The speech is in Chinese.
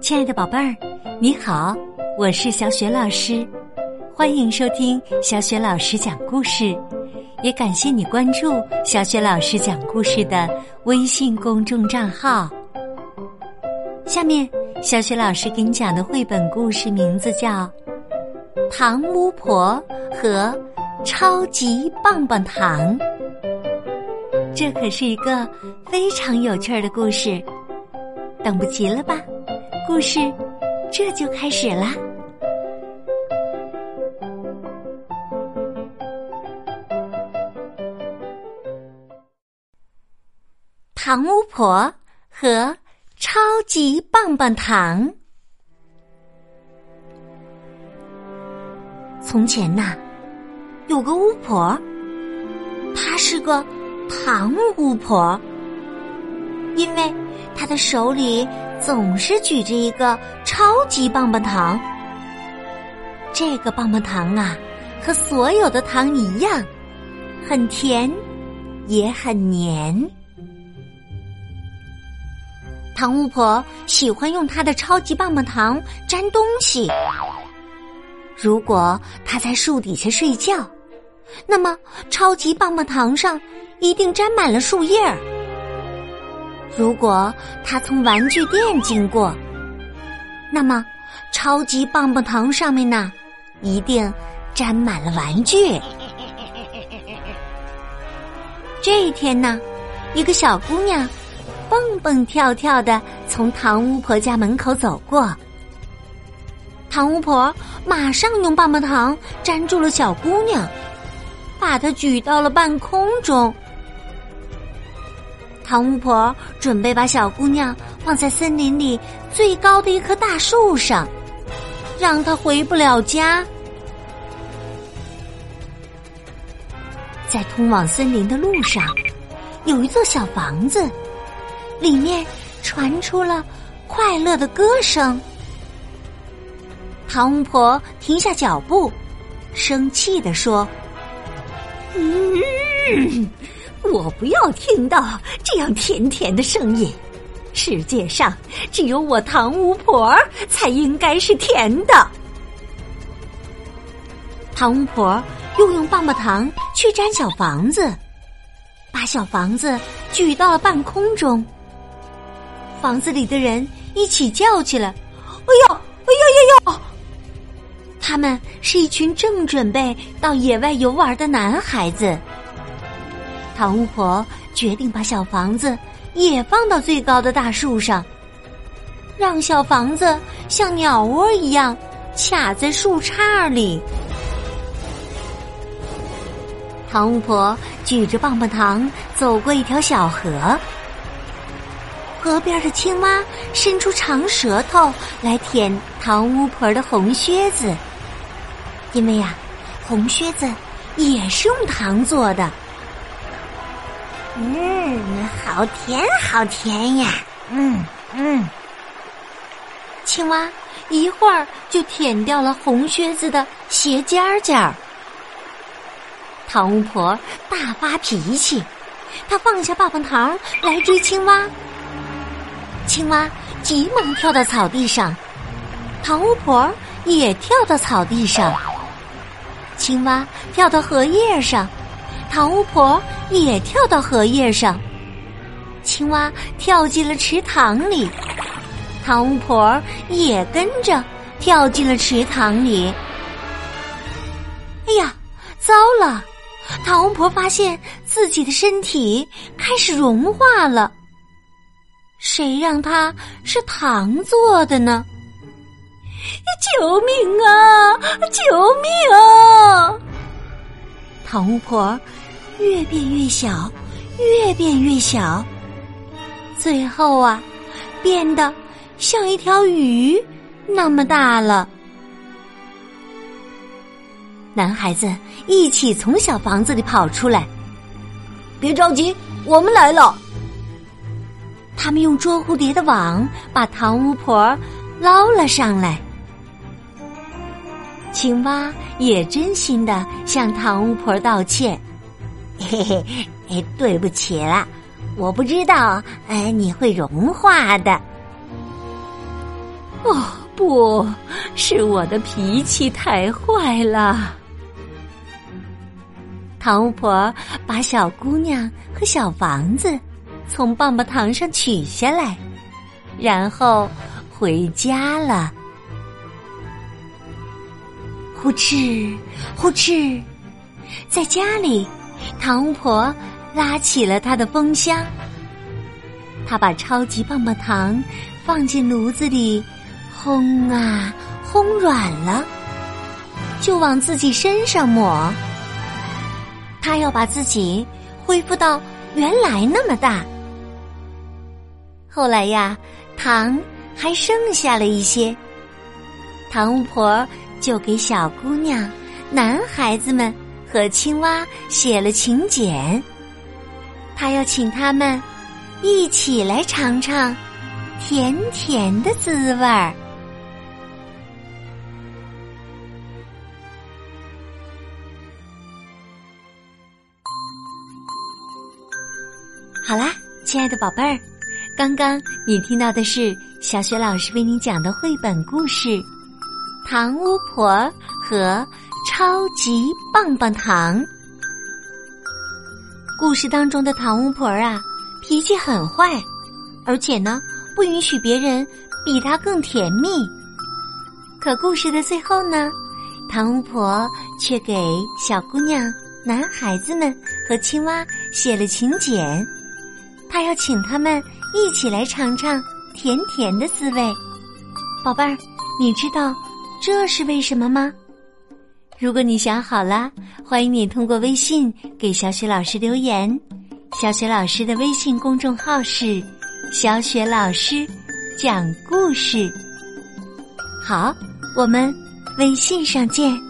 亲爱的宝贝儿，你好，我是小雪老师，欢迎收听小雪老师讲故事，也感谢你关注小雪老师讲故事的微信公众账号。下面，小雪老师给你讲的绘本故事名字叫《糖巫婆和超级棒棒糖》，这可是一个非常有趣的故事，等不及了吧？故事这就开始啦！糖巫婆和超级棒棒糖。从前呐，有个巫婆，她是个糖巫婆，因为她的手里。总是举着一个超级棒棒糖。这个棒棒糖啊，和所有的糖一样，很甜，也很黏。糖巫婆喜欢用她的超级棒棒糖粘东西。如果她在树底下睡觉，那么超级棒棒糖上一定沾满了树叶儿。如果他从玩具店经过，那么超级棒棒糖上面呢，一定沾满了玩具。这一天呢，一个小姑娘蹦蹦跳跳的从糖巫婆家门口走过，糖巫婆马上用棒棒糖粘住了小姑娘，把她举到了半空中。唐巫婆准备把小姑娘放在森林里最高的一棵大树上，让她回不了家。在通往森林的路上，有一座小房子，里面传出了快乐的歌声。唐巫婆停下脚步，生气地说：“嗯。”我不要听到这样甜甜的声音。世界上只有我糖巫婆才应该是甜的。糖巫婆又用棒棒糖去粘小房子，把小房子举到了半空中。房子里的人一起叫起来：“哎呦，哎呦呦呦！”他们是一群正准备到野外游玩的男孩子。唐巫婆决定把小房子也放到最高的大树上，让小房子像鸟窝一样卡在树杈里。唐巫婆举着棒棒糖走过一条小河，河边的青蛙伸出长舌头来舔唐巫婆的红靴子，因为呀，红靴子也是用糖做的。嗯，好甜，好甜呀！嗯嗯，青蛙一会儿就舔掉了红靴子的鞋尖尖儿。糖巫婆大发脾气，她放下棒棒糖来追青蛙。青蛙急忙跳到草地上，糖巫婆也跳到草地上。青蛙跳到荷叶上。糖巫婆也跳到荷叶上，青蛙跳进了池塘里，糖巫婆也跟着跳进了池塘里。哎呀，糟了！糖巫婆发现自己的身体开始融化了。谁让它是糖做的呢？救命啊！救命啊！糖巫婆。越变越小，越变越小，最后啊，变得像一条鱼那么大了。男孩子一起从小房子里跑出来，别着急，我们来了。他们用捉蝴蝶的网把糖巫婆捞了上来。青蛙也真心的向糖巫婆道歉。嘿嘿，哎，对不起啦，我不知道，哎，你会融化的。哦，不是我的脾气太坏了。糖巫婆把小姑娘和小房子从棒棒糖上取下来，然后回家了。呼哧呼哧，在家里，糖巫婆拉起了她的风箱。她把超级棒棒糖放进炉子里，烘啊烘软了，就往自己身上抹。她要把自己恢复到原来那么大。后来呀，糖还剩下了一些，糖巫婆。就给小姑娘、男孩子们和青蛙写了请柬，他要请他们一起来尝尝甜甜的滋味儿。好啦，亲爱的宝贝儿，刚刚你听到的是小雪老师为你讲的绘本故事。糖巫婆和超级棒棒糖。故事当中的糖巫婆啊，脾气很坏，而且呢，不允许别人比她更甜蜜。可故事的最后呢，糖巫婆却给小姑娘、男孩子们和青蛙写了请柬，她要请他们一起来尝尝甜甜的滋味。宝贝儿，你知道？这是为什么吗？如果你想好了，欢迎你通过微信给小雪老师留言。小雪老师的微信公众号是“小雪老师讲故事”。好，我们微信上见。